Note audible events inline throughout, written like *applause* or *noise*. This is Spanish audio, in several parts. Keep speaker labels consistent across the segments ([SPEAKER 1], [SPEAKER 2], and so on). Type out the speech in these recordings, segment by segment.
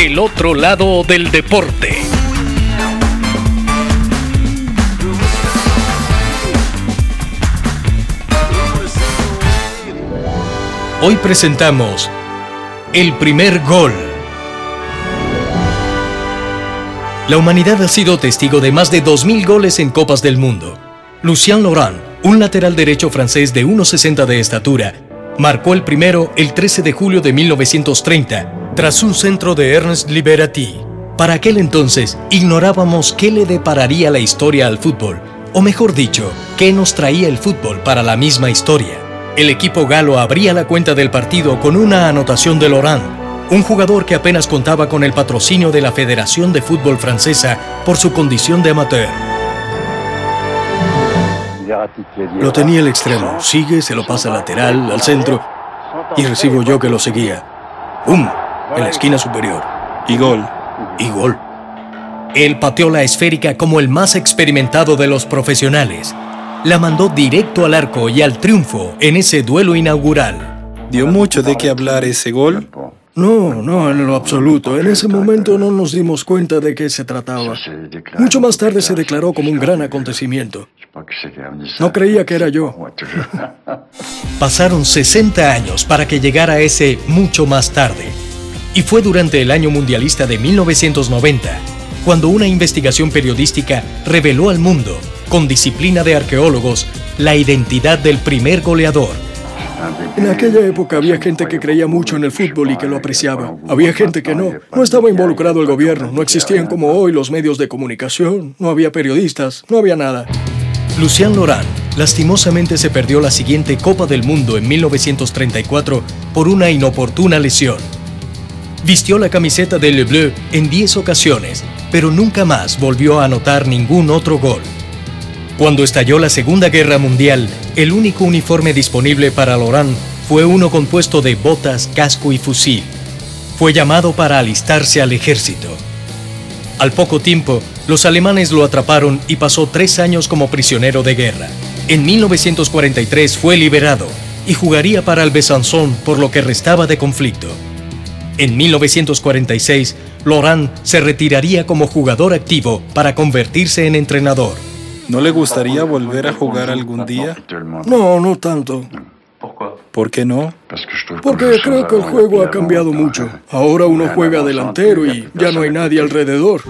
[SPEAKER 1] El otro lado del deporte. Hoy presentamos El primer gol. La humanidad ha sido testigo de más de 2.000 goles en Copas del Mundo. Lucien Laurent, un lateral derecho francés de 1,60 de estatura, marcó el primero el 13 de julio de 1930, tras un centro de Ernest Liberati. Para aquel entonces, ignorábamos qué le depararía la historia al fútbol, o mejor dicho, qué nos traía el fútbol para la misma historia. El equipo galo abría la cuenta del partido con una anotación de Laurent, un jugador que apenas contaba con el patrocinio de la Federación de Fútbol Francesa por su condición de amateur.
[SPEAKER 2] Lo tenía el extremo. Sigue, se lo pasa lateral, al centro. Y recibo yo que lo seguía. ¡Bum! En la esquina superior.
[SPEAKER 3] Y gol.
[SPEAKER 2] Y gol.
[SPEAKER 1] Él pateó la esférica como el más experimentado de los profesionales. La mandó directo al arco y al triunfo en ese duelo inaugural.
[SPEAKER 3] ¿Dio mucho de qué hablar ese gol?
[SPEAKER 2] No, no, en lo absoluto. En ese momento no nos dimos cuenta de qué se trataba. Mucho más tarde se declaró como un gran acontecimiento. No creía que era yo. *laughs*
[SPEAKER 1] Pasaron 60 años para que llegara ese mucho más tarde. Y fue durante el año mundialista de 1990 cuando una investigación periodística reveló al mundo, con disciplina de arqueólogos, la identidad del primer goleador.
[SPEAKER 2] En aquella época había gente que creía mucho en el fútbol y que lo apreciaba. Había gente que no. No estaba involucrado el gobierno, no existían como hoy los medios de comunicación, no había periodistas, no había nada.
[SPEAKER 1] Lucien Laurent lastimosamente se perdió la siguiente Copa del Mundo en 1934 por una inoportuna lesión. Vistió la camiseta de Le Bleu en 10 ocasiones, pero nunca más volvió a anotar ningún otro gol. Cuando estalló la Segunda Guerra Mundial, el único uniforme disponible para Laurent fue uno compuesto de botas, casco y fusil. Fue llamado para alistarse al ejército. Al poco tiempo, los alemanes lo atraparon y pasó tres años como prisionero de guerra. En 1943 fue liberado y jugaría para el Besançon por lo que restaba de conflicto. En 1946, Laurent se retiraría como jugador activo para convertirse en entrenador.
[SPEAKER 3] ¿No le gustaría volver a jugar algún día?
[SPEAKER 2] No, no tanto.
[SPEAKER 3] ¿Por qué no?
[SPEAKER 2] Porque creo que el juego ha cambiado mucho. Ahora uno juega delantero y ya no hay nadie alrededor.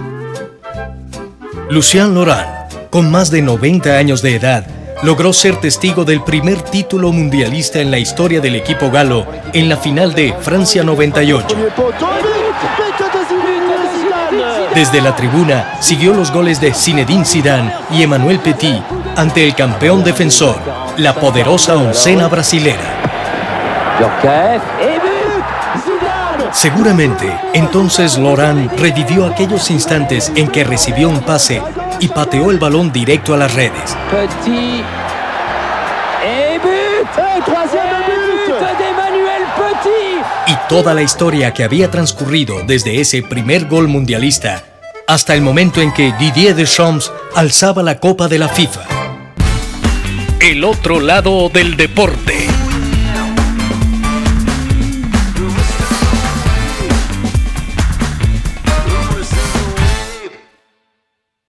[SPEAKER 1] Lucien Laurent, con más de 90 años de edad, logró ser testigo del primer título mundialista en la historia del equipo galo en la final de Francia 98. Desde la tribuna siguió los goles de Zinedine Zidane y Emmanuel Petit ante el campeón defensor, la poderosa oncena brasilera. Seguramente, entonces Laurent revivió aquellos instantes en que recibió un pase y pateó el balón directo a las redes. Y toda la historia que había transcurrido desde ese primer gol mundialista hasta el momento en que Didier Deschamps alzaba la copa de la FIFA. El otro lado del deporte.